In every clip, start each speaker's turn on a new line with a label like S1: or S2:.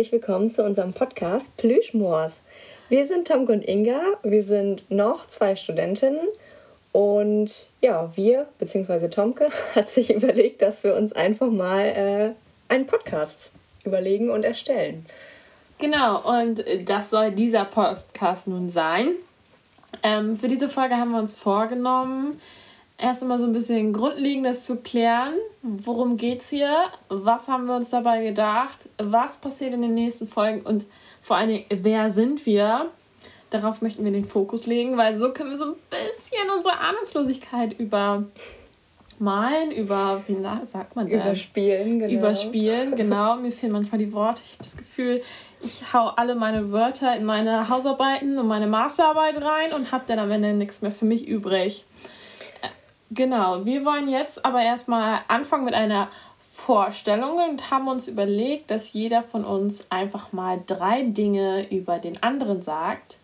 S1: Herzlich willkommen zu unserem Podcast Plüschmoors. Wir sind Tomke und Inga, wir sind noch zwei Studentinnen und ja, wir, beziehungsweise Tomke, hat sich überlegt, dass wir uns einfach mal äh, einen Podcast überlegen und erstellen.
S2: Genau, und das soll dieser Podcast nun sein. Ähm, für diese Folge haben wir uns vorgenommen, erst einmal so ein bisschen Grundlegendes zu klären. Worum geht's hier? Was haben wir uns dabei gedacht? Was passiert in den nächsten Folgen? Und vor allen Dingen, wer sind wir? Darauf möchten wir den Fokus legen, weil so können wir so ein bisschen unsere Ahnungslosigkeit übermalen, über, wie sagt man
S1: das? Überspielen,
S2: genau. Überspielen, genau. Mir fehlen manchmal die Worte. Ich habe das Gefühl, ich hau alle meine Wörter in meine Hausarbeiten und meine Masterarbeit rein und habe dann am Ende nichts mehr für mich übrig. Genau, wir wollen jetzt aber erstmal anfangen mit einer Vorstellung und haben uns überlegt, dass jeder von uns einfach mal drei Dinge über den anderen sagt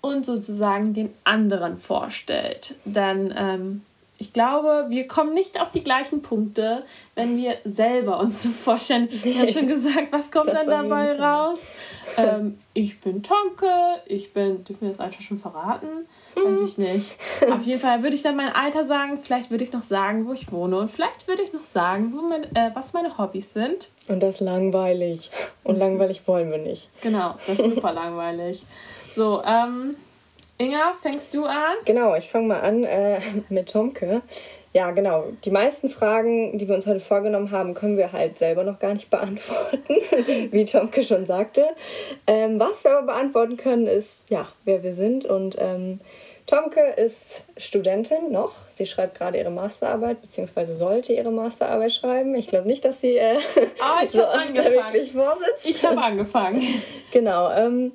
S2: und sozusagen den anderen vorstellt. Dann ähm, ich glaube, wir kommen nicht auf die gleichen Punkte, wenn wir selber uns so vorstellen. Wir haben schon gesagt, was kommt das dann dabei raus? Ähm, ich bin Tonke, ich bin, dürfen wir das Alter schon verraten? Weiß ich nicht. Auf jeden Fall würde ich dann mein Alter sagen, vielleicht würde ich noch sagen, wo ich wohne und vielleicht würde ich noch sagen, wo mein, äh, was meine Hobbys sind.
S1: Und das langweilig. Und das langweilig wollen wir nicht.
S2: Genau, das ist super langweilig. So, ähm, Inga, fängst du an?
S1: Genau, ich fange mal an äh, mit Tomke. Ja, genau. Die meisten Fragen, die wir uns heute vorgenommen haben, können wir halt selber noch gar nicht beantworten, wie Tomke schon sagte. Ähm, was wir aber beantworten können, ist, ja, wer wir sind. Und ähm, Tomke ist Studentin noch. Sie schreibt gerade ihre Masterarbeit, beziehungsweise sollte ihre Masterarbeit schreiben. Ich glaube nicht, dass sie äh, ah, so oft da wirklich vorsitzt.
S2: Ich habe angefangen.
S1: genau. Ähm,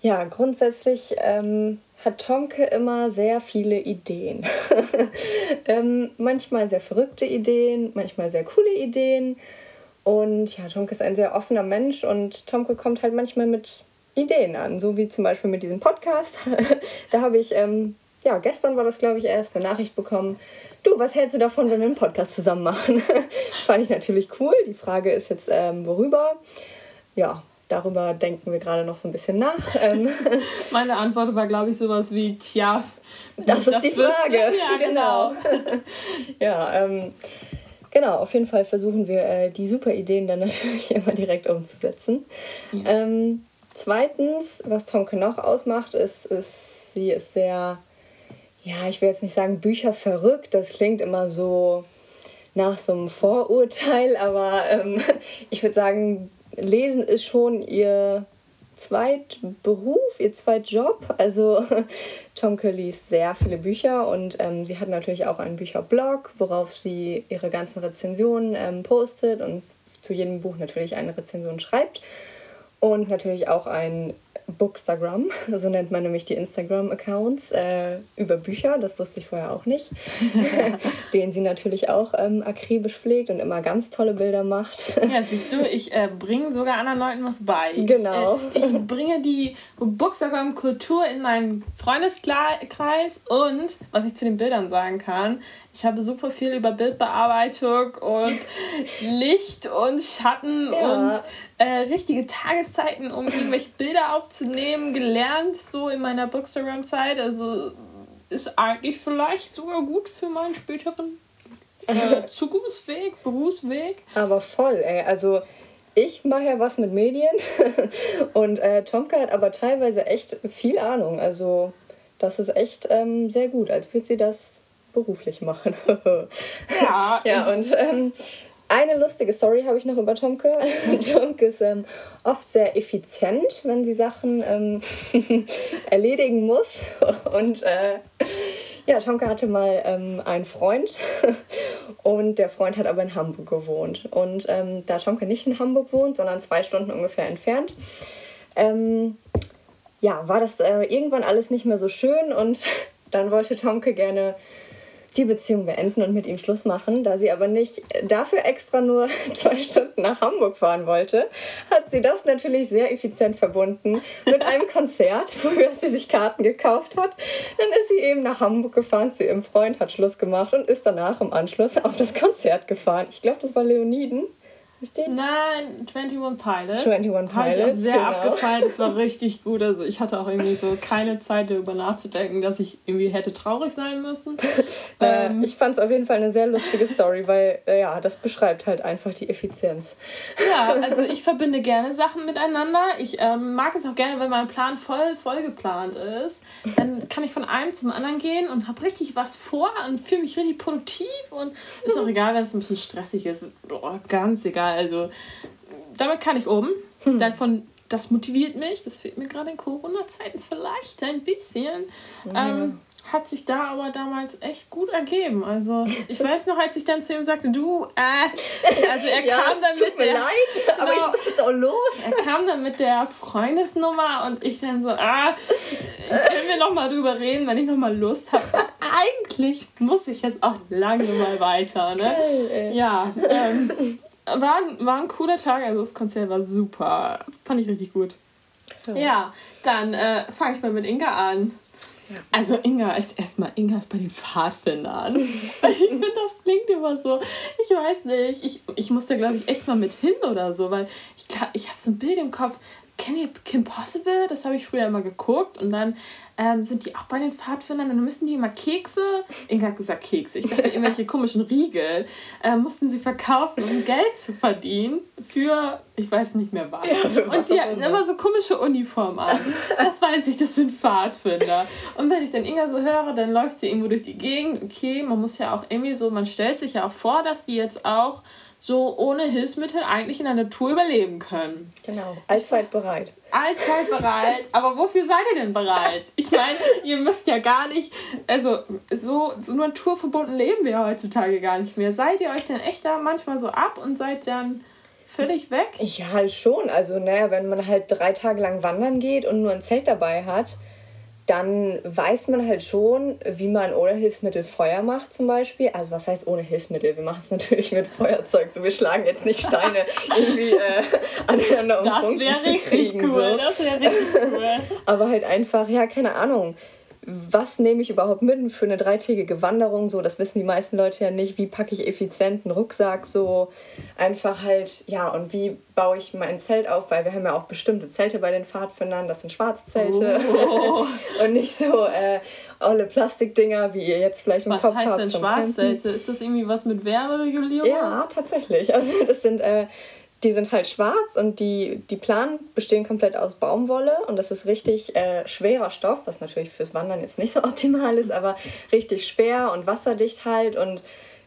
S1: ja, grundsätzlich ähm, hat Tomke immer sehr viele Ideen. ähm, manchmal sehr verrückte Ideen, manchmal sehr coole Ideen. Und ja, Tomke ist ein sehr offener Mensch und Tomke kommt halt manchmal mit Ideen an, so wie zum Beispiel mit diesem Podcast. da habe ich, ähm, ja, gestern war das, glaube ich, erst eine Nachricht bekommen. Du, was hältst du davon, wenn wir einen Podcast zusammen machen? Fand ich natürlich cool. Die Frage ist jetzt, ähm, worüber? Ja, darüber denken wir gerade noch so ein bisschen nach. Ähm,
S2: Meine Antwort war, glaube ich, sowas wie, tja,
S1: das, das ist die Frage. Ja, genau. genau. ja, ähm, genau, auf jeden Fall versuchen wir, äh, die super Ideen dann natürlich immer direkt umzusetzen. Ja. Ähm, zweitens, was Tonke noch ausmacht, ist, ist, sie ist sehr, ja, ich will jetzt nicht sagen Bücher verrückt, das klingt immer so nach so einem Vorurteil, aber ähm, ich würde sagen, Lesen ist schon ihr Zweitberuf, ihr Zweitjob. Also Tomke liest sehr viele Bücher und ähm, sie hat natürlich auch einen Bücherblog, worauf sie ihre ganzen Rezensionen ähm, postet und zu jedem Buch natürlich eine Rezension schreibt. Und natürlich auch ein Bookstagram, so nennt man nämlich die Instagram-Accounts, äh, über Bücher, das wusste ich vorher auch nicht, den sie natürlich auch ähm, akribisch pflegt und immer ganz tolle Bilder macht.
S2: ja, siehst du, ich äh, bringe sogar anderen Leuten was bei.
S1: Genau.
S2: Ich, äh, ich bringe die Bookstagram-Kultur in meinen Freundeskreis und, was ich zu den Bildern sagen kann, ich habe super viel über Bildbearbeitung und Licht und Schatten ja. und äh, richtige Tageszeiten, um irgendwelche Bilder aufzunehmen, gelernt, so in meiner Bookstagram-Zeit. Also ist eigentlich vielleicht sogar gut für meinen späteren äh, Zukunftsweg, Berufsweg.
S1: Aber voll, ey. Also ich mache ja was mit Medien und äh, Tomka hat aber teilweise echt viel Ahnung. Also das ist echt ähm, sehr gut, als würde sie das beruflich machen. ja. ja, und ähm, eine lustige Story habe ich noch über Tomke. Tomke ist ähm, oft sehr effizient, wenn sie Sachen ähm, erledigen muss. Und äh, ja, Tomke hatte mal ähm, einen Freund und der Freund hat aber in Hamburg gewohnt. Und ähm, da Tomke nicht in Hamburg wohnt, sondern zwei Stunden ungefähr entfernt, ähm, ja, war das äh, irgendwann alles nicht mehr so schön und dann wollte Tomke gerne die Beziehung beenden und mit ihm Schluss machen. Da sie aber nicht dafür extra nur zwei Stunden nach Hamburg fahren wollte, hat sie das natürlich sehr effizient verbunden mit einem Konzert, wofür sie sich Karten gekauft hat. Dann ist sie eben nach Hamburg gefahren zu ihrem Freund, hat Schluss gemacht und ist danach im Anschluss auf das Konzert gefahren. Ich glaube, das war Leoniden.
S2: Richtig? Nein, 21 Pilots. 21 Pilots. Habe ich auch sehr genau. abgefallen. Es war richtig gut. Also ich hatte auch irgendwie so keine Zeit darüber nachzudenken, dass ich irgendwie hätte traurig sein müssen.
S1: Äh, ähm, ich fand es auf jeden Fall eine sehr lustige Story, weil äh, ja, das beschreibt halt einfach die Effizienz.
S2: Ja, also ich verbinde gerne Sachen miteinander. Ich ähm, mag es auch gerne, wenn mein Plan voll, voll geplant ist. Dann kann ich von einem zum anderen gehen und habe richtig was vor und fühle mich richtig produktiv und ist auch egal, wenn es ein bisschen stressig ist. Oh, ganz egal. Also damit kann ich um. Hm. Davon, das motiviert mich. Das fehlt mir gerade in Corona-Zeiten vielleicht ein bisschen. Ja. Ähm, hat sich da aber damals echt gut ergeben. Also ich weiß noch, als ich dann zu ihm sagte, du, äh, also er ja, kam dann mit der, leid, genau, aber ich muss jetzt auch los. Er kam dann mit der Freundesnummer und ich dann so, ah, können wir noch mal drüber reden, wenn ich noch mal Lust habe. Eigentlich muss ich jetzt auch langsam mal weiter, ne? Ja, ähm, war, war ein cooler Tag, also das Konzert war super, fand ich richtig gut. Ja, ja dann äh, fange ich mal mit Inga an. Also Inga ist erstmal Inga ist bei den Pfadfindern. ich finde, das klingt immer so. Ich weiß nicht. Ich, ich muss da, glaube ich, echt mal mit hin oder so, weil ich, ich habe so ein Bild im Kopf. Kennt ihr Kim Possible? Das habe ich früher immer geguckt. Und dann ähm, sind die auch bei den Pfadfindern und dann müssen die immer Kekse, Inga hat gesagt Kekse, ich dachte irgendwelche komischen Riegel, äh, mussten sie verkaufen, um Geld zu verdienen für, ich weiß nicht mehr was. Ja, und die hatten immer so komische Uniformen an. Das weiß ich, das sind Pfadfinder. Und wenn ich dann Inga so höre, dann läuft sie irgendwo durch die Gegend. Okay, man muss ja auch irgendwie so, man stellt sich ja auch vor, dass die jetzt auch so ohne Hilfsmittel eigentlich in der Natur überleben können.
S1: Genau, allzeit bereit.
S2: Allzeit bereit. Aber wofür seid ihr denn bereit? Ich meine, ihr müsst ja gar nicht, also so, so naturverbunden leben wir heutzutage gar nicht mehr. Seid ihr euch denn echt da manchmal so ab und seid dann völlig weg?
S1: Ja, schon. Also, naja, wenn man halt drei Tage lang wandern geht und nur ein Zelt dabei hat, dann weiß man halt schon, wie man ohne Hilfsmittel Feuer macht zum Beispiel. Also was heißt ohne Hilfsmittel? Wir machen es natürlich mit Feuerzeug. So, wir schlagen jetzt nicht Steine irgendwie äh, aneinander, um das wäre richtig cool. So. Das wäre richtig cool. Aber halt einfach, ja, keine Ahnung was nehme ich überhaupt mit für eine dreitägige Wanderung? So, das wissen die meisten Leute ja nicht. Wie packe ich effizient einen Rucksack? So einfach halt, ja, und wie baue ich mein Zelt auf? Weil wir haben ja auch bestimmte Zelte bei den Pfadfindern. Das sind Schwarzzelte oh. und nicht so äh, olle Plastikdinger, wie ihr jetzt vielleicht im was Kopf habt. Was heißt
S2: denn Schwarzzelte? Ist das irgendwie was mit Wärmeregulierung?
S1: Ja, tatsächlich. Also das sind äh, die sind halt schwarz und die, die Planen bestehen komplett aus Baumwolle und das ist richtig äh, schwerer Stoff, was natürlich fürs Wandern jetzt nicht so optimal ist, aber richtig schwer und wasserdicht halt und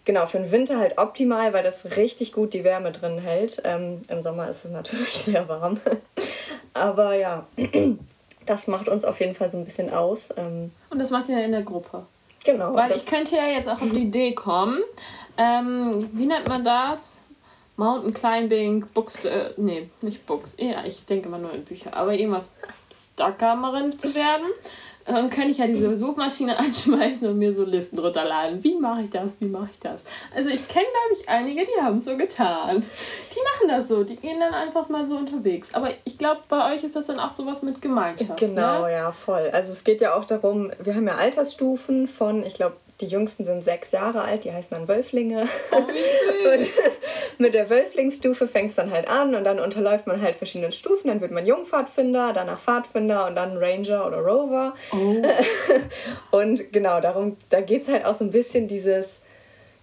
S1: genau für den Winter halt optimal, weil das richtig gut die Wärme drin hält. Ähm, Im Sommer ist es natürlich sehr warm. aber ja, das macht uns auf jeden Fall so ein bisschen aus. Ähm,
S2: und das macht ihr ja in der Gruppe. Genau. Weil ich könnte ja jetzt auch auf die Idee kommen, ähm, wie nennt man das? Mountain Climbing, Books, äh, nee, nicht Books, ja, ich denke immer nur in Bücher, aber irgendwas Stargamerin zu werden, ähm, kann ich ja diese Suchmaschine anschmeißen und mir so Listen runterladen. Wie mache ich das? Wie mache ich das? Also ich kenne, glaube ich, einige, die haben es so getan. Die machen das so, die gehen dann einfach mal so unterwegs. Aber ich glaube, bei euch ist das dann auch sowas mit Gemeinschaft.
S1: Genau, ne? ja, voll. Also es geht ja auch darum, wir haben ja Altersstufen von, ich glaube, die Jüngsten sind sechs Jahre alt, die heißen dann Wölflinge. Oh, und mit der Wölflingsstufe fängt es dann halt an und dann unterläuft man halt verschiedene Stufen. Dann wird man Jungpfadfinder, danach Pfadfinder und dann Ranger oder Rover. Oh. und genau, darum, da geht es halt auch so ein bisschen dieses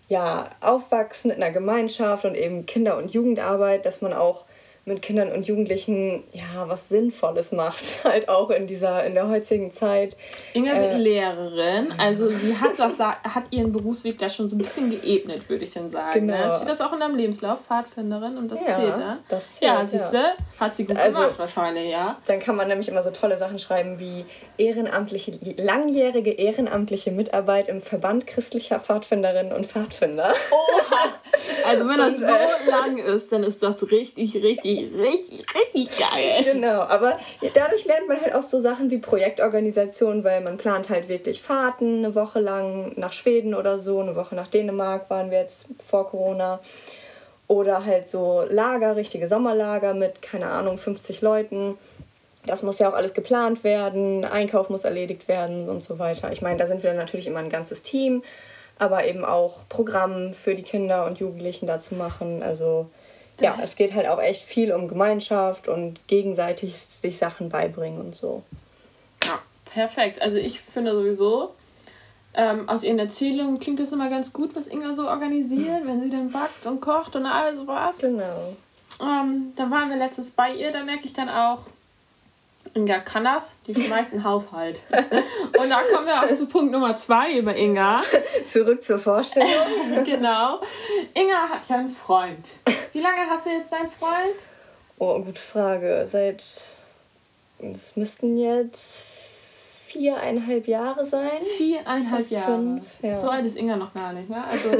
S1: ja, Aufwachsen in einer Gemeinschaft und eben Kinder- und Jugendarbeit, dass man auch mit Kindern und Jugendlichen ja was Sinnvolles macht, halt auch in dieser in der heutigen Zeit.
S2: Inga wird äh, Lehrerin, also sie hat das hat ihren Berufsweg da schon so ein bisschen geebnet, würde ich dann sagen. Ne? Genau. Steht das auch in deinem Lebenslauf, Pfadfinderin und das ja, zählt da? Das zählt, ja, siehst du, ja. hat sie gut also, gemacht wahrscheinlich, ja.
S1: Dann kann man nämlich immer so tolle Sachen schreiben wie ehrenamtliche langjährige ehrenamtliche Mitarbeit im Verband christlicher Pfadfinderinnen und Pfadfinder. Oha.
S2: Also wenn das und, so äh, lang ist, dann ist das richtig richtig richtig, richtig, geil.
S1: Genau, aber dadurch lernt man halt auch so Sachen wie Projektorganisation, weil man plant halt wirklich Fahrten eine Woche lang nach Schweden oder so, eine Woche nach Dänemark waren wir jetzt vor Corona. Oder halt so Lager, richtige Sommerlager mit, keine Ahnung, 50 Leuten. Das muss ja auch alles geplant werden, Einkauf muss erledigt werden und so weiter. Ich meine, da sind wir natürlich immer ein ganzes Team, aber eben auch Programm für die Kinder und Jugendlichen da zu machen. Also ja, es geht halt auch echt viel um Gemeinschaft und gegenseitig sich Sachen beibringen und so.
S2: Ja, perfekt. Also ich finde sowieso, ähm, aus ihren Erzählungen klingt das immer ganz gut, was Inga so organisiert, wenn sie dann backt und kocht und all sowas.
S1: Genau.
S2: Ähm, dann waren wir letztens bei ihr, da merke ich dann auch, Inga kann das, die schmeißt den Haushalt. und da kommen wir auch zu Punkt Nummer zwei über Inga.
S1: Zurück zur Vorstellung.
S2: genau. Inga hat ja einen Freund. Wie lange hast du jetzt deinen Freund?
S1: Oh, gute Frage. Seit. Es müssten jetzt viereinhalb Jahre sein.
S2: Viereinhalb Jahre. Fünf, ja. So alt ist Inga noch gar nicht, ne? Also,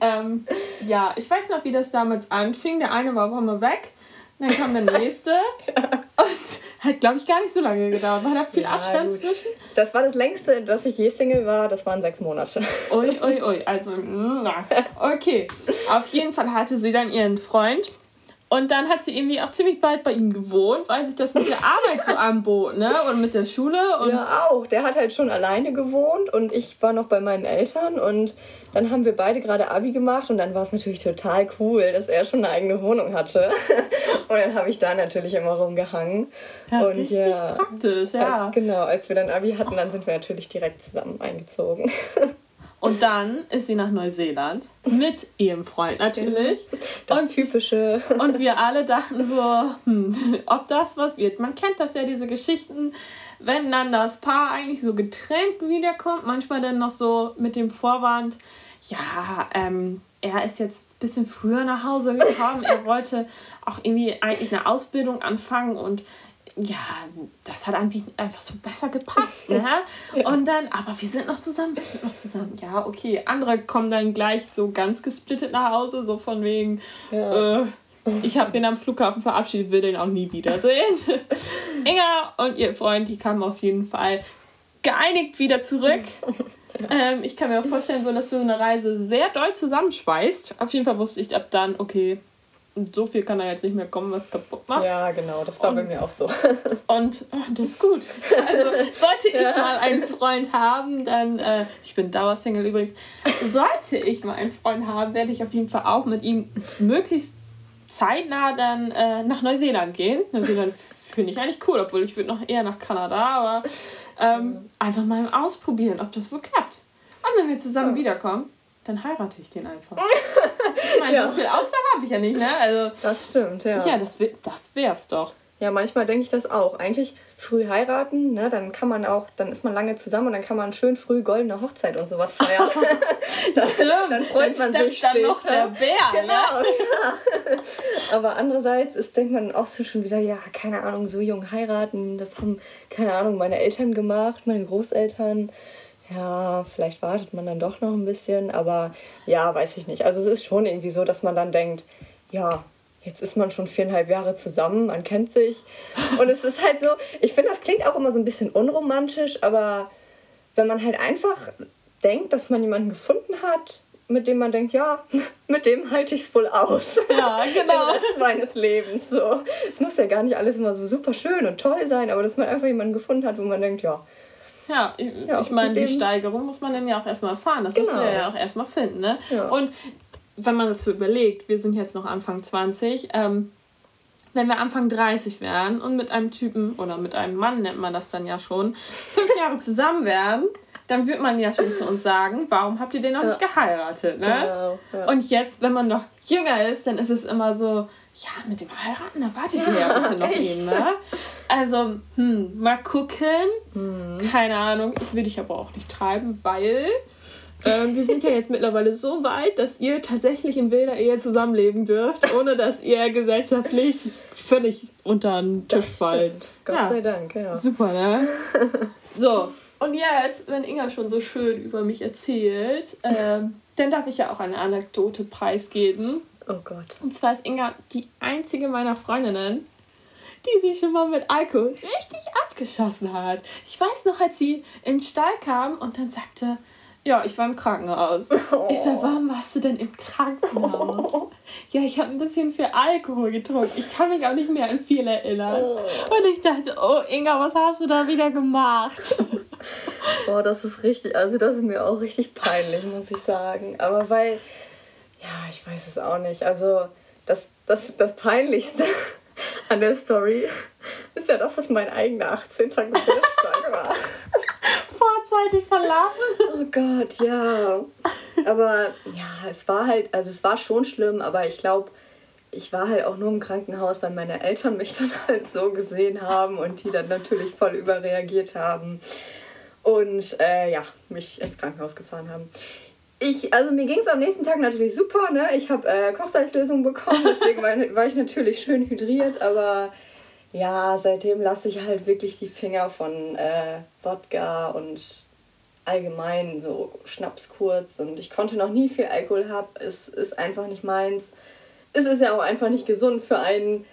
S2: ähm, ja, ich weiß noch, wie das damals anfing. Der eine war auf einmal weg, dann kam der nächste. Und hat, glaube ich, gar nicht so lange gedauert. War da viel ja, Abstand
S1: gut. zwischen? Das war das längste, dass ich je Single war. Das waren sechs Monate.
S2: Ui, ui, ui. Also, na. Okay. Auf jeden Fall hatte sie dann ihren Freund. Und dann hat sie irgendwie auch ziemlich bald bei ihm gewohnt, weil sich das mit der Arbeit so anbot, ne? Und mit der Schule. Und
S1: ja, auch. Der hat halt schon alleine gewohnt und ich war noch bei meinen Eltern und dann haben wir beide gerade Abi gemacht und dann war es natürlich total cool, dass er schon eine eigene Wohnung hatte. und dann habe ich da natürlich immer rumgehangen. Ja, und richtig ja, praktisch, ja. Genau, als wir dann Abi hatten, dann sind wir natürlich direkt zusammen eingezogen.
S2: Und dann ist sie nach Neuseeland mit ihrem Freund natürlich.
S1: Das und, typische.
S2: Und wir alle dachten so, hm, ob das was wird. Man kennt das ja, diese Geschichten, wenn dann das Paar eigentlich so getrennt wiederkommt, manchmal dann noch so mit dem Vorwand, ja, ähm, er ist jetzt ein bisschen früher nach Hause gekommen, er wollte auch irgendwie eigentlich eine Ausbildung anfangen und ja, das hat einfach so besser gepasst, ne? Und dann, aber wir sind noch zusammen, wir sind noch zusammen. Ja, okay. Andere kommen dann gleich so ganz gesplittet nach Hause, so von wegen, ja. äh, ich habe den am Flughafen verabschiedet, will den auch nie wiedersehen. Inga und ihr Freund, die kamen auf jeden Fall geeinigt wieder zurück. Ähm, ich kann mir auch vorstellen, so dass du eine Reise sehr doll zusammenschweißt. Auf jeden Fall wusste ich ab dann, okay, so viel kann er jetzt nicht mehr kommen, was kaputt macht.
S1: Ja, genau, das war und, bei mir auch so.
S2: Und oh, das ist gut. Also sollte ich ja. mal einen Freund haben, dann, äh, ich bin Dauersingle übrigens, sollte ich mal einen Freund haben, werde ich auf jeden Fall auch mit ihm möglichst zeitnah dann äh, nach Neuseeland gehen. Neuseeland finde ich eigentlich cool, obwohl ich würde noch eher nach Kanada, aber ähm, einfach mal ausprobieren, ob das wohl klappt. Und wenn wir zusammen ja. wiederkommen, dann heirate ich den einfach. ich meine, ja. so viel Auswahl habe ich ja nicht, ne? Also,
S1: das stimmt, ja.
S2: Ja, das, das wär's doch.
S1: Ja, manchmal denke ich das auch. Eigentlich früh heiraten, ne, dann kann man auch, dann ist man lange zusammen und dann kann man schön früh goldene Hochzeit und sowas feiern. dann, Stimmt, dann freut dann man sich dann später. noch der Bär, Genau, ja. Aber andererseits ist, denkt man auch so schon wieder, ja, keine Ahnung, so jung heiraten, das haben, keine Ahnung, meine Eltern gemacht, meine Großeltern ja, vielleicht wartet man dann doch noch ein bisschen, aber ja, weiß ich nicht. Also es ist schon irgendwie so, dass man dann denkt, ja, jetzt ist man schon viereinhalb Jahre zusammen, man kennt sich. Und es ist halt so, ich finde, das klingt auch immer so ein bisschen unromantisch, aber wenn man halt einfach denkt, dass man jemanden gefunden hat, mit dem man denkt, ja, mit dem halte ich es wohl aus. Ja, genau. Den Rest meines Lebens. So. Es muss ja gar nicht alles immer so super schön und toll sein, aber dass man einfach jemanden gefunden hat, wo man denkt, ja,
S2: ja, ich, ja, ich meine, die Steigerung muss man dann ja auch erstmal erfahren. Das genau. musst du ja auch erstmal finden. Ne? Ja. Und wenn man das so überlegt, wir sind jetzt noch Anfang 20, ähm, wenn wir Anfang 30 wären und mit einem Typen oder mit einem Mann nennt man das dann ja schon, fünf Jahre zusammen wären, dann würde man ja schon zu uns sagen, warum habt ihr den noch ja. nicht geheiratet? Ne? Genau, ja. Und jetzt, wenn man noch jünger ist, dann ist es immer so, ja, mit dem heiraten, da wartet ja, ihr ja bitte noch eben, ne? Also, hm, mal gucken. Mhm. Keine Ahnung, ich will dich aber auch nicht treiben, weil ähm, wir sind ja jetzt mittlerweile so weit, dass ihr tatsächlich in wilder Ehe zusammenleben dürft, ohne dass ihr gesellschaftlich völlig unter den Tisch fallt.
S1: Gott ja. sei Dank, ja.
S2: Super, ne? So, und jetzt, wenn Inga schon so schön über mich erzählt, ähm, dann darf ich ja auch eine Anekdote preisgeben.
S1: Oh Gott.
S2: Und zwar ist Inga die einzige meiner Freundinnen, die sich schon mal mit Alkohol richtig abgeschossen hat. Ich weiß noch, als sie in den Stall kam und dann sagte, ja, ich war im Krankenhaus. Oh. Ich sag, warum warst du denn im Krankenhaus? Oh. Ja, ich habe ein bisschen viel Alkohol getrunken. Ich kann mich auch nicht mehr an viel erinnern. Oh. Und ich dachte, oh Inga, was hast du da wieder gemacht?
S1: Boah, das ist richtig, also das ist mir auch richtig peinlich, muss ich sagen. Aber weil ja, ich weiß es auch nicht. Also, das das, das Peinlichste an der Story ist ja, dass es mein eigener 18. Geburtstag war.
S2: Vorzeitig verlassen.
S1: Oh Gott, ja. Aber ja, es war halt, also es war schon schlimm, aber ich glaube, ich war halt auch nur im Krankenhaus, weil meine Eltern mich dann halt so gesehen haben und die dann natürlich voll überreagiert haben und äh, ja, mich ins Krankenhaus gefahren haben. Ich, also mir ging es am nächsten Tag natürlich super, ne? Ich habe äh, Kochsalzlösung bekommen, deswegen war, war ich natürlich schön hydriert, aber ja, seitdem lasse ich halt wirklich die Finger von äh, Wodka und allgemein so Schnaps kurz und ich konnte noch nie viel Alkohol haben. Es ist einfach nicht meins. Es ist ja auch einfach nicht gesund für ein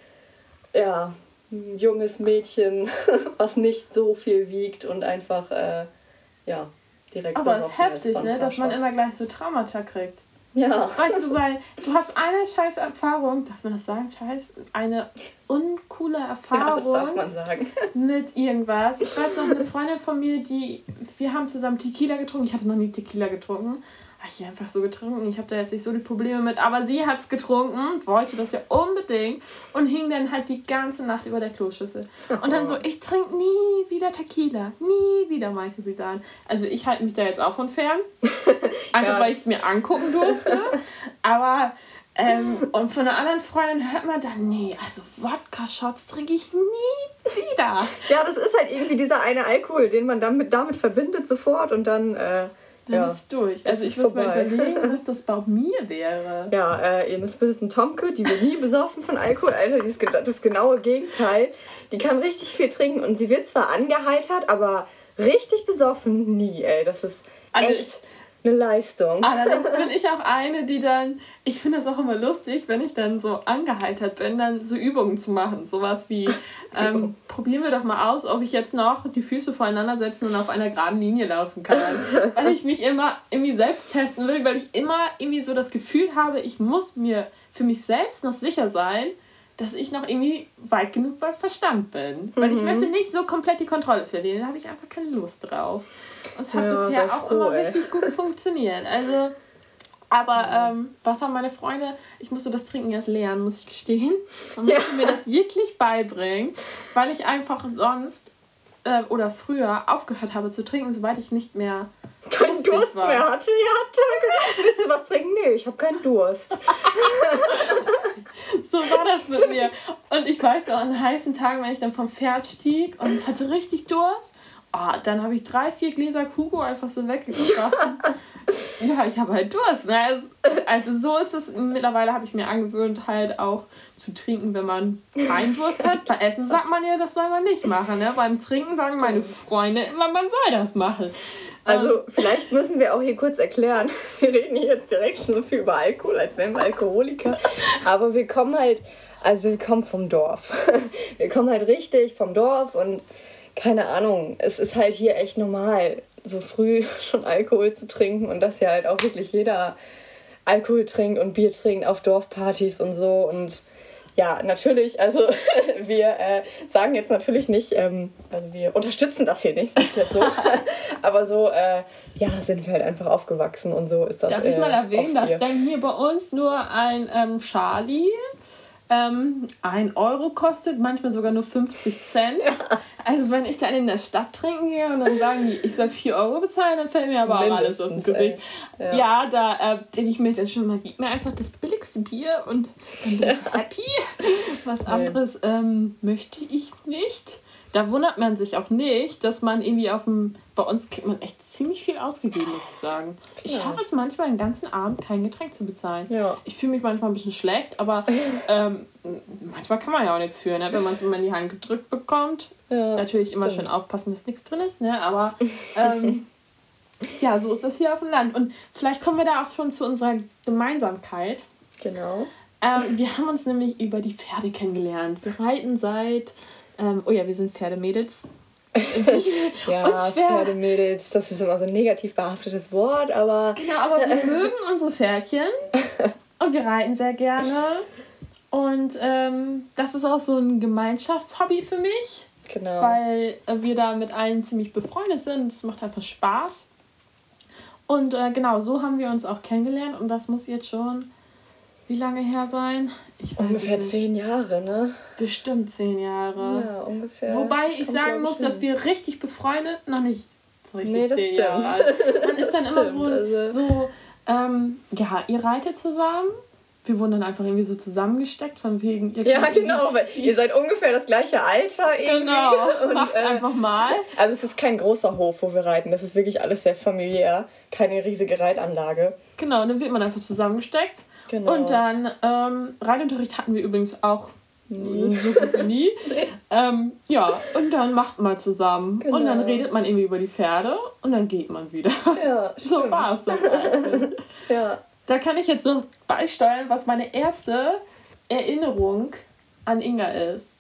S1: ja, junges Mädchen, was nicht so viel wiegt und einfach äh, ja, direkt
S2: Aber es ist heftig, ne, dass man immer gleich so Traumata kriegt.
S1: Ja.
S2: Weißt du, weil du hast eine scheiß Erfahrung, darf man das sagen, scheiß, eine uncoole Erfahrung
S1: ja, das darf man sagen.
S2: mit irgendwas. Ich weiß noch, eine Freundin von mir, die, wir haben zusammen Tequila getrunken, ich hatte noch nie Tequila getrunken habe ich einfach so getrunken. Ich habe da jetzt nicht so die Probleme mit. Aber sie hat es getrunken, wollte das ja unbedingt und hing dann halt die ganze Nacht über der Kloschüssel. Und dann so, ich trinke nie wieder Tequila. Nie wieder, meinte sie dann. Also ich halte mich da jetzt auch von fern. Einfach ja, weil ich es mir angucken durfte. Aber ähm, und von einer anderen Freundin hört man dann, nee, also Wodka-Shots trinke ich nie wieder.
S1: Ja, das ist halt irgendwie dieser eine Alkohol, den man damit, damit verbindet sofort und dann äh,
S2: dann ja. ist durch. Also ich muss mal überlegen, was das bei mir wäre.
S1: Ja, äh, ihr müsst wissen, Tomke, die wird nie besoffen von Alkohol. Alter, die ist das genaue Gegenteil. Die kann richtig viel trinken und sie wird zwar angeheitert, aber richtig besoffen nie, ey. Das ist also echt eine Leistung.
S2: Allerdings bin ich auch eine, die dann, ich finde es auch immer lustig, wenn ich dann so angeheitert bin, dann so Übungen zu machen. Sowas wie, ähm, probieren wir doch mal aus, ob ich jetzt noch die Füße voreinander setzen und auf einer geraden Linie laufen kann. weil ich mich immer irgendwie selbst testen will, weil ich immer irgendwie so das Gefühl habe, ich muss mir für mich selbst noch sicher sein, dass ich noch irgendwie weit genug bei Verstand bin. Weil ich mhm. möchte nicht so komplett die Kontrolle verlieren. Da habe ich einfach keine Lust drauf. Und es hat ja, bisher auch froh, immer ey. richtig gut funktioniert. Also, aber ähm, was haben meine Freunde? Ich musste das Trinken erst lernen, muss ich gestehen. Man musste ja. mir das wirklich beibringen, weil ich einfach sonst äh, oder früher aufgehört habe zu trinken, sobald ich nicht mehr
S1: keinen Durst war. mehr hatte. Ja, danke. Willst du was trinken? Nee, ich habe keinen Durst.
S2: so war das mit mir. Und ich weiß noch, an heißen Tagen, wenn ich dann vom Pferd stieg und hatte richtig Durst, oh, dann habe ich drei, vier Gläser Kugo einfach so weggegossen. Ja. ja, ich habe halt Durst. Ne? Also, so ist es. Mittlerweile habe ich mir angewöhnt, halt auch zu trinken, wenn man keinen Durst hat. Bei Essen sagt man ja, das soll man nicht machen. Ne? Beim Trinken sagen meine Freunde immer, man soll das machen.
S1: Also ähm. vielleicht müssen wir auch hier kurz erklären, wir reden hier jetzt direkt schon so viel über Alkohol, als wären wir Alkoholiker. Aber wir kommen halt, also wir kommen vom Dorf. Wir kommen halt richtig vom Dorf und keine Ahnung, es ist halt hier echt normal, so früh schon Alkohol zu trinken und dass ja halt auch wirklich jeder Alkohol trinkt und Bier trinkt auf Dorfpartys und so und ja, natürlich, also wir äh, sagen jetzt natürlich nicht, ähm, also wir unterstützen das hier nicht, sag ich jetzt so. aber so, äh, ja, sind wir halt einfach aufgewachsen und so ist das.
S2: Darf ich mal äh, erwähnen, dass dann hier bei uns nur ein ähm, Charlie ähm, 1 Euro kostet, manchmal sogar nur 50 Cent. Ja. Also wenn ich dann in der Stadt trinken gehe und dann sagen die, ich soll 4 Euro bezahlen, dann fällt mir aber auch alles aus dem Gesicht. Ja. ja. da äh, denke ich mir dann schon mal, gib mir einfach das billigste Bier und dann bin ich happy. Was anderes ähm, möchte ich nicht da wundert man sich auch nicht, dass man irgendwie auf dem. Bei uns kriegt man echt ziemlich viel ausgegeben, muss ich sagen. Ich ja. schaffe es manchmal, den ganzen Abend kein Getränk zu bezahlen. Ja. Ich fühle mich manchmal ein bisschen schlecht, aber ähm, manchmal kann man ja auch nichts für, ne? wenn man es immer in die Hand gedrückt bekommt. Ja, Natürlich immer schön aufpassen, dass nichts drin ist, ne? aber. Ähm, ja, so ist das hier auf dem Land. Und vielleicht kommen wir da auch schon zu unserer Gemeinsamkeit.
S1: Genau.
S2: Ähm, wir haben uns nämlich über die Pferde kennengelernt. Wir reiten seit ähm, oh ja, wir sind Pferdemädels.
S1: ja, Pferdemädels, das ist immer so ein negativ behaftetes Wort, aber.
S2: Genau, aber wir mögen unsere Pferdchen und wir reiten sehr gerne. Und ähm, das ist auch so ein Gemeinschaftshobby für mich. Genau. Weil wir da mit allen ziemlich befreundet sind. Es macht einfach Spaß. Und äh, genau, so haben wir uns auch kennengelernt. Und das muss jetzt schon, wie lange her sein?
S1: Ungefähr zehn Jahre, ne?
S2: Bestimmt zehn Jahre.
S1: Ja, ungefähr.
S2: Wobei
S1: Das
S2: ich sagen muss,
S1: hin.
S2: dass wir richtig befreundet noch nicht so richtig
S1: Nee, das
S2: zehn
S1: stimmt.
S2: Jahre alt. Man ist dann immer
S1: stimmt,
S2: so,
S1: also.
S2: so ähm, ja, ihr reitet zusammen. Wir wurden dann einfach irgendwie so zusammengesteckt, von wegen. Ihr
S1: Ja, genau, weil ihr seid ungefähr das gleiche Alter irgendwie.
S2: Genau,
S1: Und,
S2: macht
S1: äh,
S2: einfach mal.
S1: Also es ist kein großer Hof, wo wir reiten. Das ist wirklich alles sehr familiär. Keine riesige Reitanlage.
S2: Genau, und dann wird man einfach zusammengesteckt.
S1: Genau.
S2: Und dann, ähm, Reitunterricht hatten wir übrigens auch
S1: Nie.
S2: so gut wie nie. ähm, ja, und dann macht man zusammen. Und dann
S1: Genau.
S2: redet man irgendwie über die Pferde und dann geht man wieder.
S1: Ja,
S2: so war es.
S1: Ja.
S2: Da kann ich jetzt noch beisteuern, was meine erste Erinnerung an Inga ist.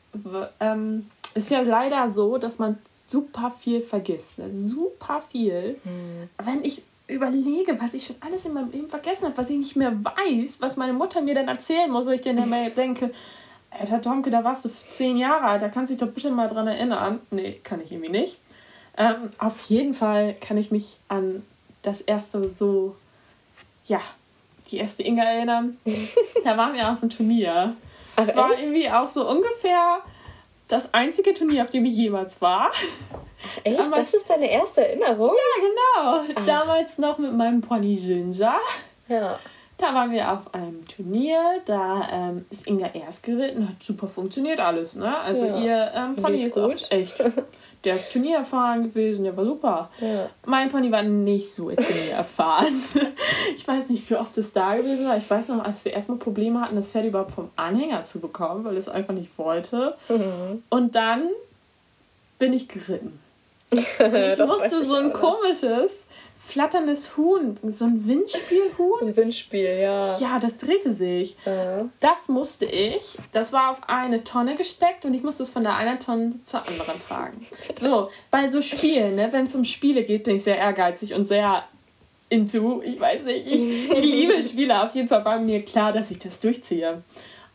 S2: Ähm, ist ja leider so, dass man super viel vergisst. Ne? Super viel. Wenn ich überlege, was ich schon alles in meinem Leben vergessen habe, was ich nicht mehr weiß, was meine Mutter mir dann erzählen muss, und ich dann immer denke, Alter Tomke, da warst du zehn Jahre alt, da kannst du dich doch bitte mal dran erinnern. Nee, kann ich irgendwie nicht. Ähm, auf jeden Fall kann ich mich an das erste so, ja, die erste Inga erinnern. da waren wir auf einem Turnier. Das war irgendwie auch so ungefähr das einzige Turnier, auf dem ich jemals war.
S1: Echt?
S2: Aber-
S1: Das ist deine erste Erinnerung?
S2: Ja, genau. Damals noch mit meinem Pony Ginger.
S1: Ja.
S2: Da waren wir auf einem Turnier, da ähm, ist Inga erst geritten, hat super funktioniert alles, ne? Also
S1: Ja.
S2: ihr ähm, Pony ist
S1: gut.
S2: auch echt, der ist Turnier erfahren gewesen, der war super.
S1: Ja.
S2: Mein Pony war nicht so Turnier erfahren. Ich weiß nicht, wie oft es da gewesen war. Ich weiß noch, als wir erstmal Probleme hatten, das Pferd überhaupt vom Anhänger zu bekommen, weil es einfach nicht wollte.
S1: Mhm.
S2: Und dann bin ich geritten. Und ich musste so ein komisches, flatterndes Huhn, so ein Windspielhuhn.
S1: Ein Windspiel, ja.
S2: Ja, das drehte sich.
S1: Ja.
S2: Das musste ich. Das war auf eine Tonne gesteckt und ich musste es von der einen Tonne zur anderen tragen. So, bei so Spielen, ne, wenn es um Spiele geht, bin ich sehr ehrgeizig und sehr into. Ich weiß nicht, ich, ich liebe Spiele. Auf jeden Fall war mir klar, dass ich das durchziehe.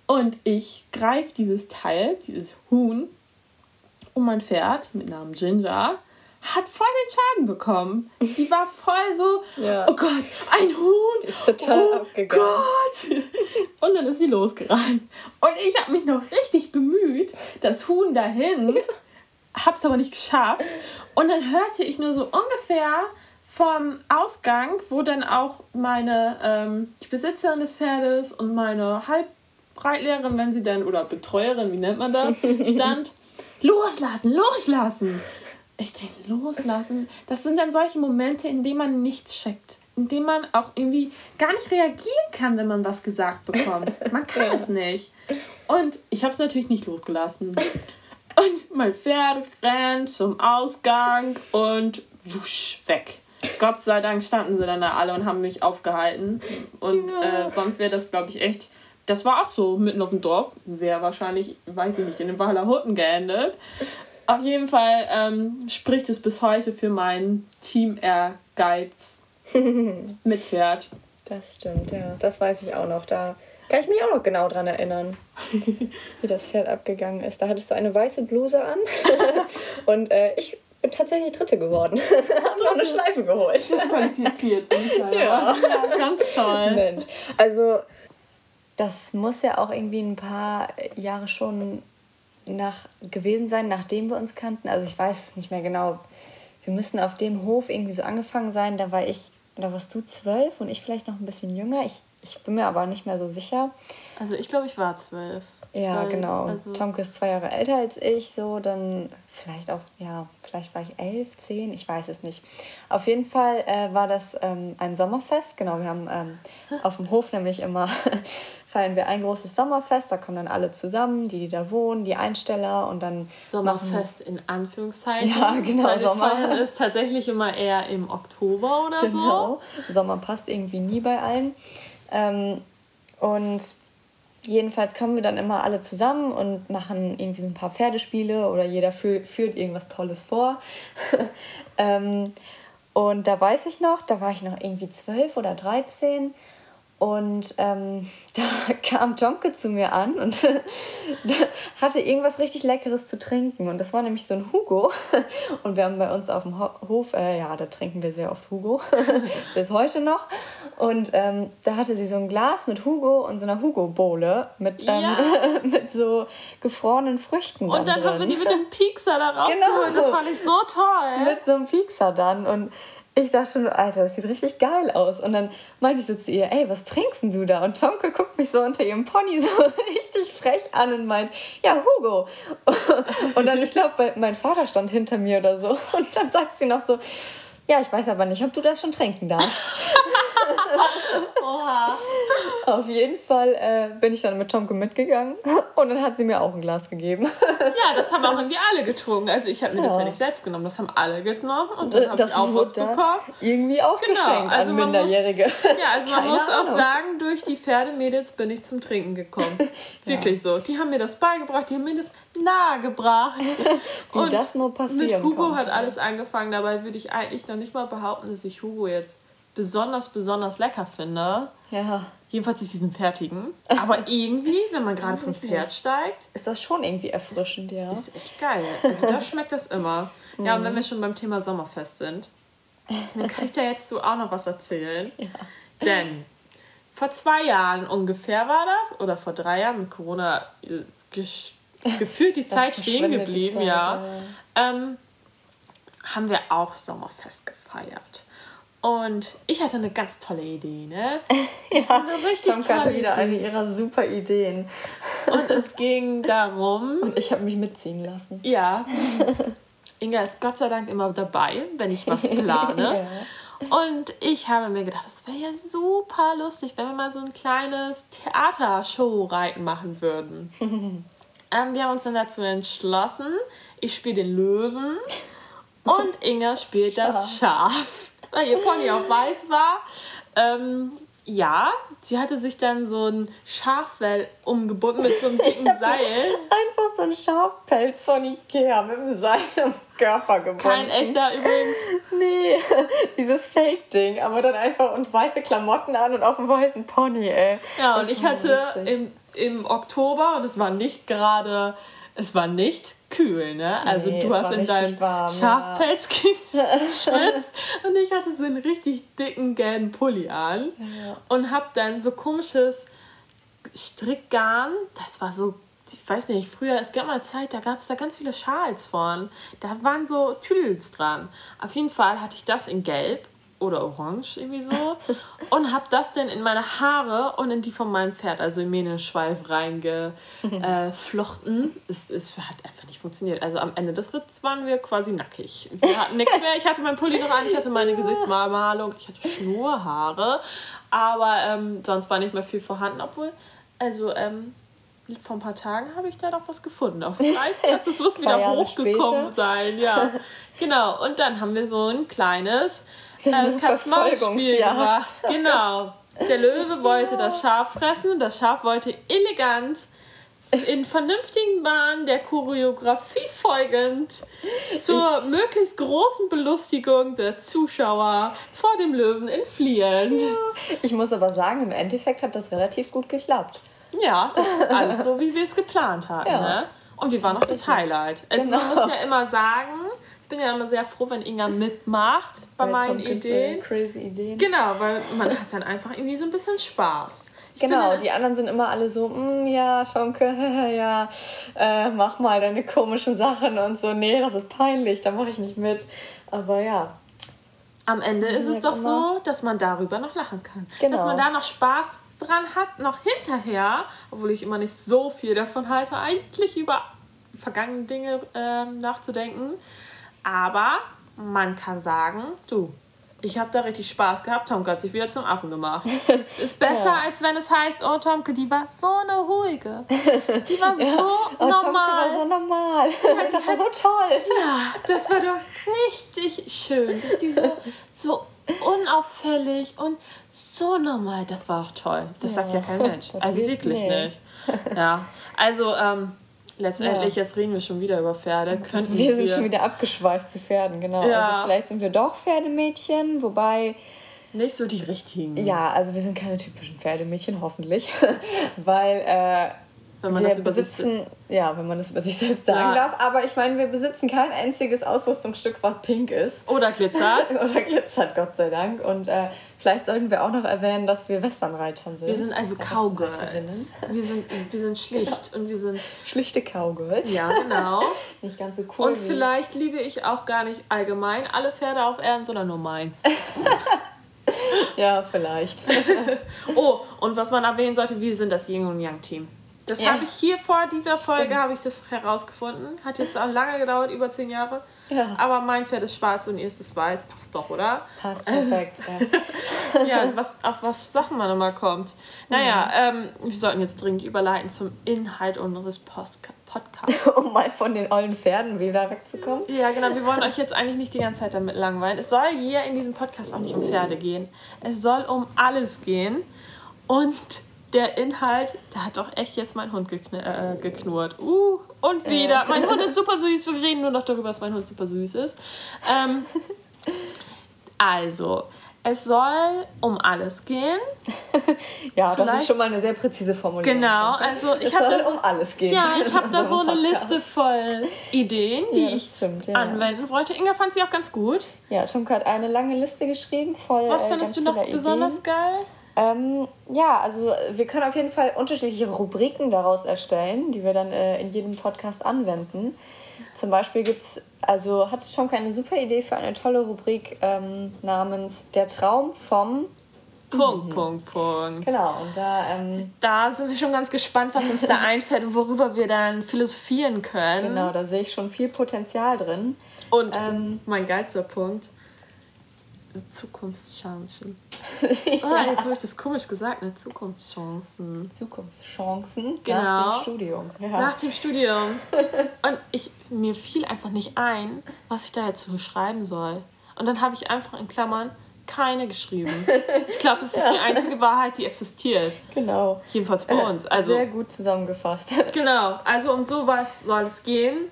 S2: Und ich greife dieses Teil, dieses Huhn, um mein Pferd mit Namen Ginger. Hat voll den Schaden bekommen. Die war voll so,
S1: Ja.
S2: oh Gott, ein Huhn.
S1: Ist total
S2: oh
S1: abgegangen.
S2: Gott! Und dann ist sie losgerannt. Und ich habe mich noch richtig bemüht, das Huhn dahin, hab's aber nicht geschafft. Und dann hörte ich nur so ungefähr vom Ausgang, wo dann auch meine ähm, die Besitzerin des Pferdes und meine Halbbreitlehrerin, wenn sie dann, oder Betreuerin, wie nennt man das, stand, loslassen, loslassen. Ich denke, loslassen. Das sind dann solche Momente, in denen man nichts checkt. In denen man auch irgendwie gar nicht reagieren kann, wenn man was gesagt bekommt. Man kann es nicht. Und ich habe es natürlich nicht losgelassen. Und mein Pferd rennt zum Ausgang und wusch, weg. Gott sei Dank standen sie dann da alle und haben mich aufgehalten. Und äh, sonst wäre das, glaube ich, echt. Das war auch so mitten auf dem Dorf. Wäre wahrscheinlich, weiß ich nicht, in den Waller Hutten geendet. Auf jeden Fall ähm, spricht es bis heute für meinen Team Ehrgeiz mit Pferd.
S1: Das stimmt, ja. Das weiß ich auch noch. Da kann ich mich auch noch genau dran erinnern, wie das Pferd abgegangen ist. Da hattest du eine weiße Bluse an und äh, ich bin tatsächlich Dritte geworden. Hab noch eine Schleife geholt.
S2: Disqualifiziert.
S1: Ja.
S2: ja, ganz toll.
S1: Mensch. Also, das muss ja auch irgendwie ein paar Jahre schon nach gewesen sein, nachdem wir uns kannten. Also, ich weiß es nicht mehr genau. Wir müssen auf dem Hof irgendwie so angefangen sein. Da war ich, oder warst du zwölf und ich vielleicht noch ein bisschen jünger. Ich, ich bin mir aber nicht mehr so sicher.
S2: Also ich glaube, ich war zwölf.
S1: Ja,
S2: Weil,
S1: genau.
S2: Also,
S1: Tomke ist zwei Jahre älter als ich, so dann vielleicht auch, ja, vielleicht war ich elf, zehn, ich weiß es nicht. Auf jeden Fall äh, war das ähm, ein Sommerfest, genau, wir haben ähm, auf dem Hof nämlich immer, feiern wir ein großes Sommerfest, da kommen dann alle zusammen, die, die da wohnen, die Einsteller und dann
S2: Sommerfest in Anführungszeichen.
S1: Ja, genau,
S2: Weil
S1: Sommer.
S2: feiern es tatsächlich immer eher im Oktober oder
S1: Genau. Sommer passt irgendwie nie bei allen. Ähm, und jedenfalls kommen wir dann immer alle zusammen und machen irgendwie so ein paar Pferdespiele oder jeder fü führt irgendwas Tolles vor. ähm, und da weiß ich noch, da war ich noch irgendwie zwölf oder 13 Und ähm, da kam Tomke zu mir an und hatte irgendwas richtig Leckeres zu trinken. Und das war nämlich so ein Hugo. Und wir haben bei uns auf dem Hof, äh, ja, da trinken wir sehr oft Hugo, bis heute noch. Und ähm, da hatte sie so ein Glas mit Hugo und so einer Hugo-Bowle mit, ähm, ja. mit so gefrorenen Früchten.
S2: Und dann, dann haben wir die mit dem Piekser da rausgeholt. Genau. Das fand ich so toll.
S1: Mit so einem Piekser dann. Und ich dachte schon, Alter, das sieht richtig geil aus. Und dann meinte ich so zu ihr, ey, was trinkst du da? Und Tomke guckt mich so unter ihrem Pony so richtig frech an und meint, ja, Hugo. Und dann, ich glaube, mein Vater stand hinter mir oder so. Und dann sagt sie noch so, ja, ich weiß aber nicht, ob du das schon trinken darfst. Oha. Auf jeden Fall äh, bin ich dann mit Tomke mitgegangen und dann hat sie mir auch ein Glas gegeben.
S2: ja, das haben auch irgendwie alle getrunken. Also ich habe mir ja. das ja nicht selbst genommen, das haben alle genommen und dann habe ich auch was bekommen.
S1: Irgendwie ausgeschenkt genau. also an Minderjährige.
S2: Muss, ja, also man muss auch Ahnung. sagen, durch die Pferdemädels bin ich zum Trinken gekommen. Wirklich ja. so. Die haben mir das beigebracht, die haben mir das nahegebracht. Wie und das nur passieren Mit Hugo konnte. hat alles angefangen. Dabei würde ich eigentlich noch nicht mal behaupten, dass ich Hugo jetzt besonders, besonders lecker finde. Ja. Jedenfalls nicht diesen fertigen. Aber irgendwie, wenn man gerade vom Pferd steigt.
S1: Ist das schon irgendwie erfrischend,
S2: ist,
S1: ja.
S2: Ist echt geil. Also da schmeckt das immer. Ja, und wenn wir schon beim Thema Sommerfest sind, dann kann ich da jetzt so auch noch was erzählen. Ja. Denn vor zwei Jahren ungefähr war das, oder vor drei Jahren mit Corona gefühlt die Zeit stehen geblieben, Zeit, ja. ja. Ähm, haben wir auch Sommerfest gefeiert. Und ich hatte eine ganz tolle Idee, ne? ja,
S1: eine richtig Tom tolle hatte wieder Idee. eine ihrer super Ideen.
S2: Und es ging darum.
S1: Und ich habe mich mitziehen lassen.
S2: Ja. Inga ist Gott sei Dank immer dabei, wenn ich was plane. ja. Und ich habe mir gedacht, das wäre ja super lustig, wenn wir mal so ein kleines Theatershow-Reiten machen würden. Ähm, wir haben uns dann dazu entschlossen, ich spiele den Löwen und Inga spielt das Schaf weil ihr Pony auch weiß war. Ähm, ja, sie hatte sich dann so ein Schafwell umgebunden mit so einem dicken Seil.
S1: Einfach so ein Schafpelz von Ikea mit einem Seil am Körper gebunden.
S2: Kein echter übrigens.
S1: Nee, dieses Fake-Ding, aber dann einfach und weiße Klamotten an und auf dem weißen Pony, ey.
S2: Ja, und ich hatte im, im Oktober, und es war nicht gerade, es war nicht kühl, ne? Also nee, du hast in deinem warm, Schafpelz ja. geschwitzt und ich hatte so einen richtig dicken gelben Pulli an ja. und hab dann so komisches Strickgarn, das war so ich weiß nicht, früher, es gab mal eine Zeit, da gab es da ganz viele Schals von. Da waren so Tüdels dran. Auf jeden Fall hatte ich das in Gelb oder orange irgendwie so und habe das dann in meine Haare und in die von meinem Pferd, also in Mähneschweif reingeflochten. Äh, es, es hat einfach nicht funktioniert. Also am Ende des Ritts waren wir quasi nackig. Wir hatten nichts mehr. Ich hatte mein Pulli noch an, ich hatte meine Gesichtsmalmalung, ich hatte Schnurhaare, aber ähm, sonst war nicht mehr viel vorhanden, obwohl, also ähm, vor ein paar Tagen habe ich da noch was gefunden. Auf dem Platz. Das muss wieder hochgekommen sein. Ja, genau. Und dann haben wir so ein kleines äh, Katz-Maus-Spiel gemacht. Genau. Der Löwe wollte das Schaf fressen und das Schaf wollte elegant in vernünftigen Bahnen der Choreografie folgend zur möglichst großen Belustigung der Zuschauer vor dem Löwen entfliehen. Ja.
S1: Ich muss aber sagen, im Endeffekt hat das relativ gut geklappt.
S2: Ja, alles so, wie wir es geplant hatten. Ja. Ne? Und wir waren noch das Highlight. Also genau. man muss ja immer sagen, bin ja immer sehr froh, wenn Inga mitmacht bei, bei meinen Ideen. Crazy Ideen. Genau, weil man hat dann einfach irgendwie so ein bisschen Spaß.
S1: Ich genau, die anderen sind immer alle so, mm, ja, Tonke, ja, äh, mach mal deine komischen Sachen und so. Nee, das ist peinlich, da mache ich nicht mit. Aber ja.
S2: Am Ende ist es doch so, dass man darüber noch lachen kann. Genau. Dass man da noch Spaß dran hat, noch hinterher, obwohl ich immer nicht so viel davon halte, eigentlich über vergangene Dinge äh, nachzudenken. Aber man kann sagen, du, ich habe da richtig Spaß gehabt. Tomke hat sich wieder zum Affen gemacht. Ist besser, ja. als wenn es heißt, oh Tomke, die war so eine ruhige. Die war ja. so oh, normal. Tomke war so normal. Ja, das war so toll. Ja, das war doch richtig schön. Dass die so, so unauffällig und so normal. Das war auch toll. Das sagt ja kein Mensch. Also wirklich nee. nicht. Ja, also ähm, Letztendlich, ja. jetzt reden wir schon wieder über Pferde.
S1: Könnten wir sind schon wieder abgeschweift zu Pferden, genau. Ja. Also vielleicht sind wir doch Pferdemädchen, wobei
S2: Nicht so die richtigen.
S1: Ja, also wir sind keine typischen Pferdemädchen, hoffentlich. Weil äh, wenn man wir das über besitzen, ja, wenn man das über sich selbst sagen ja. darf. Aber ich meine, wir besitzen kein einziges Ausrüstungsstück, was pink ist.
S2: Oder glitzert.
S1: Oder glitzert, Gott sei Dank. Und äh, vielleicht sollten wir auch noch erwähnen, dass wir Westernreitern sind.
S2: Wir sind also Cowgirls. Wir sind, wir sind schlicht und wir sind...
S1: Schlichte Cowgirls.
S2: Ja, genau.
S1: nicht ganz so cool.
S2: Und vielleicht liebe ich auch gar nicht allgemein alle Pferde auf Erden, sondern nur meins.
S1: ja, vielleicht.
S2: oh, und was man erwähnen sollte, wir sind das Yin und Yang Team. Das ja. habe ich hier vor dieser Folge habe ich das herausgefunden. Hat jetzt auch lange gedauert, über zehn Jahre. Ja. Aber mein Pferd ist schwarz und ihr ist es weiß. Passt doch, oder?
S1: Passt perfekt.
S2: ja, ja was, auf was Sachen man immer kommt. Naja, mhm. ähm, wir sollten jetzt dringend überleiten zum Inhalt unseres Post Podcasts.
S1: um mal von den ollen Pferden wieder wegzukommen.
S2: Ja, genau. Wir wollen euch jetzt eigentlich nicht die ganze Zeit damit langweilen. Es soll hier in diesem Podcast auch nicht um Pferde gehen. Es soll um alles gehen. Und der Inhalt, da hat doch echt jetzt mein Hund gekn äh, geknurrt. Uh, und wieder. Äh. Mein Hund ist super süß. Wir reden nur noch darüber, dass mein Hund super süß ist. Ähm, also, es soll um alles gehen.
S1: ja, Vielleicht, das ist schon mal eine sehr präzise Formulierung.
S2: Genau, also ich habe
S1: um alles gehen.
S2: Ja, ich habe da so eine Liste voll Ideen, die ja, ich stimmt, ja. anwenden wollte. Inga fand sie auch ganz gut.
S1: Ja, Tomka hat eine lange Liste geschrieben, voll.
S2: Was äh, findest du noch besonders Ideen. geil?
S1: Ähm, ja, also wir können auf jeden Fall unterschiedliche Rubriken daraus erstellen, die wir dann äh, in jedem Podcast anwenden. Zum Beispiel gibt es, also hatte Tom eine super Idee für eine tolle Rubrik ähm, namens Der Traum vom
S2: Punkt, mhm. Punkt, Punkt.
S1: Genau, und da. Ähm,
S2: da sind wir schon ganz gespannt, was uns da einfällt und worüber wir dann philosophieren können.
S1: Genau, da sehe ich schon viel Potenzial drin.
S2: Und ähm, mein geilster Punkt: Zukunftschancen. Ah, jetzt habe ich das komisch gesagt, ne? Zukunftschancen.
S1: Zukunftschancen
S2: genau. nach
S1: dem Studium.
S2: Ja. Nach dem Studium. Und ich, mir fiel einfach nicht ein, was ich da jetzt so schreiben soll. Und dann habe ich einfach in Klammern keine geschrieben. Ich glaube, das ist ja. die einzige Wahrheit, die existiert.
S1: Genau.
S2: Jedenfalls bei uns.
S1: Also, Sehr gut zusammengefasst.
S2: Genau. Also um sowas soll es gehen.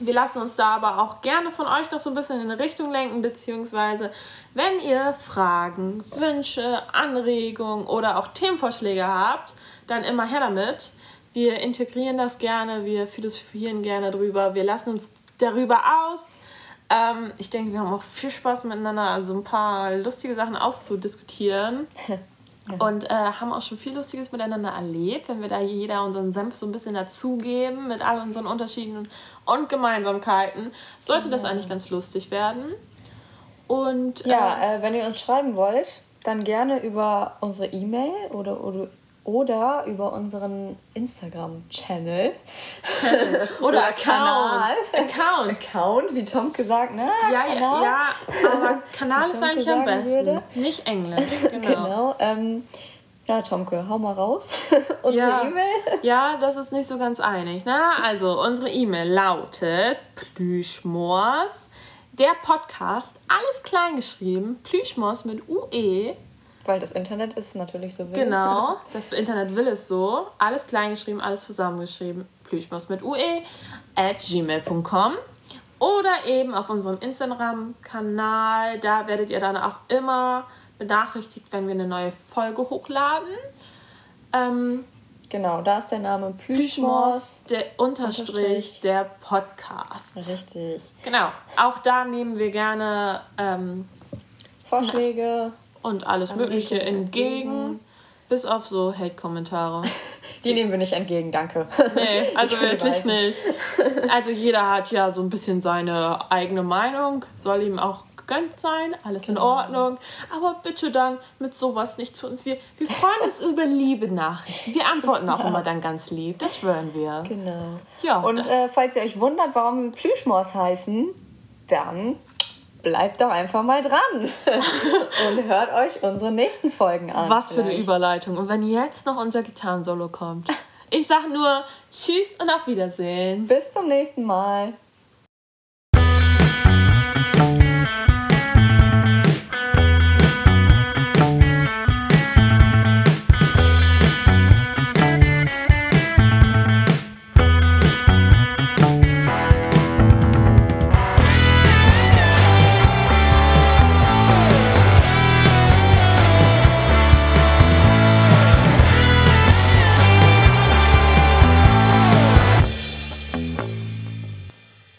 S2: Wir lassen uns da aber auch gerne von euch noch so ein bisschen in eine Richtung lenken, beziehungsweise wenn ihr Fragen, Wünsche, Anregungen oder auch Themenvorschläge habt, dann immer her damit. Wir integrieren das gerne, wir philosophieren gerne drüber, wir lassen uns darüber aus. Ähm, ich denke, wir haben auch viel Spaß miteinander, also ein paar lustige Sachen auszudiskutieren. Und äh, haben auch schon viel Lustiges miteinander erlebt, wenn wir da jeder unseren Senf so ein bisschen dazugeben mit all unseren Unterschieden und Gemeinsamkeiten. Sollte das eigentlich ganz lustig werden. Und
S1: ja, äh, äh, wenn ihr uns schreiben wollt, dann gerne über unsere E-Mail oder, oder oder über unseren Instagram-Channel.
S2: Channel. Oder, Kanal.
S1: Account. Account, wie Tom gesagt, ne?
S2: Ja, Kanal. ja, ja, aber Kanal ist eigentlich am besten. Würde. Nicht Englisch. Genau.
S1: genau ähm, ja, Tomke, hau mal raus. unsere
S2: ja,
S1: E-Mail.
S2: Ja, das ist nicht so ganz einig. Ne? Also, unsere E-Mail lautet plüschmors. Der Podcast, alles klein geschrieben, plüschmors mit UE
S1: weil das Internet ist natürlich so
S2: will. Genau, das Internet will es so. Alles kleingeschrieben, alles zusammengeschrieben. Plüschmaus mit ue at gmail.com oder eben auf unserem Instagram-Kanal. Da werdet ihr dann auch immer benachrichtigt, wenn wir eine neue Folge hochladen. Ähm,
S1: genau, da ist der Name Plüschmaus.
S2: Der Unterstrich, Unterstrich, der Podcast.
S1: Richtig.
S2: Genau, auch da nehmen wir gerne ähm,
S1: Vorschläge
S2: und alles Mögliche entgegen, bis auf so Hate-Kommentare.
S1: Die nehmen wir nicht entgegen, danke.
S2: Nee, also wirklich nicht. Also jeder hat ja so ein bisschen seine eigene Meinung, soll ihm auch gegönnt sein, alles genau. in Ordnung. Aber bitte dann mit sowas nicht zu uns. Wir, wir freuen uns über liebe Nachrichten. Wir antworten auch immer dann ganz lieb, das schwören wir.
S1: Genau. Ja, und äh, falls ihr euch wundert, warum wir Plüschmors heißen, dann bleibt doch einfach mal dran und hört euch unsere nächsten Folgen an.
S2: Was für eine Überleitung. Und wenn jetzt noch unser Gitarrensolo kommt. Ich sag nur Tschüss und auf Wiedersehen.
S1: Bis zum nächsten Mal.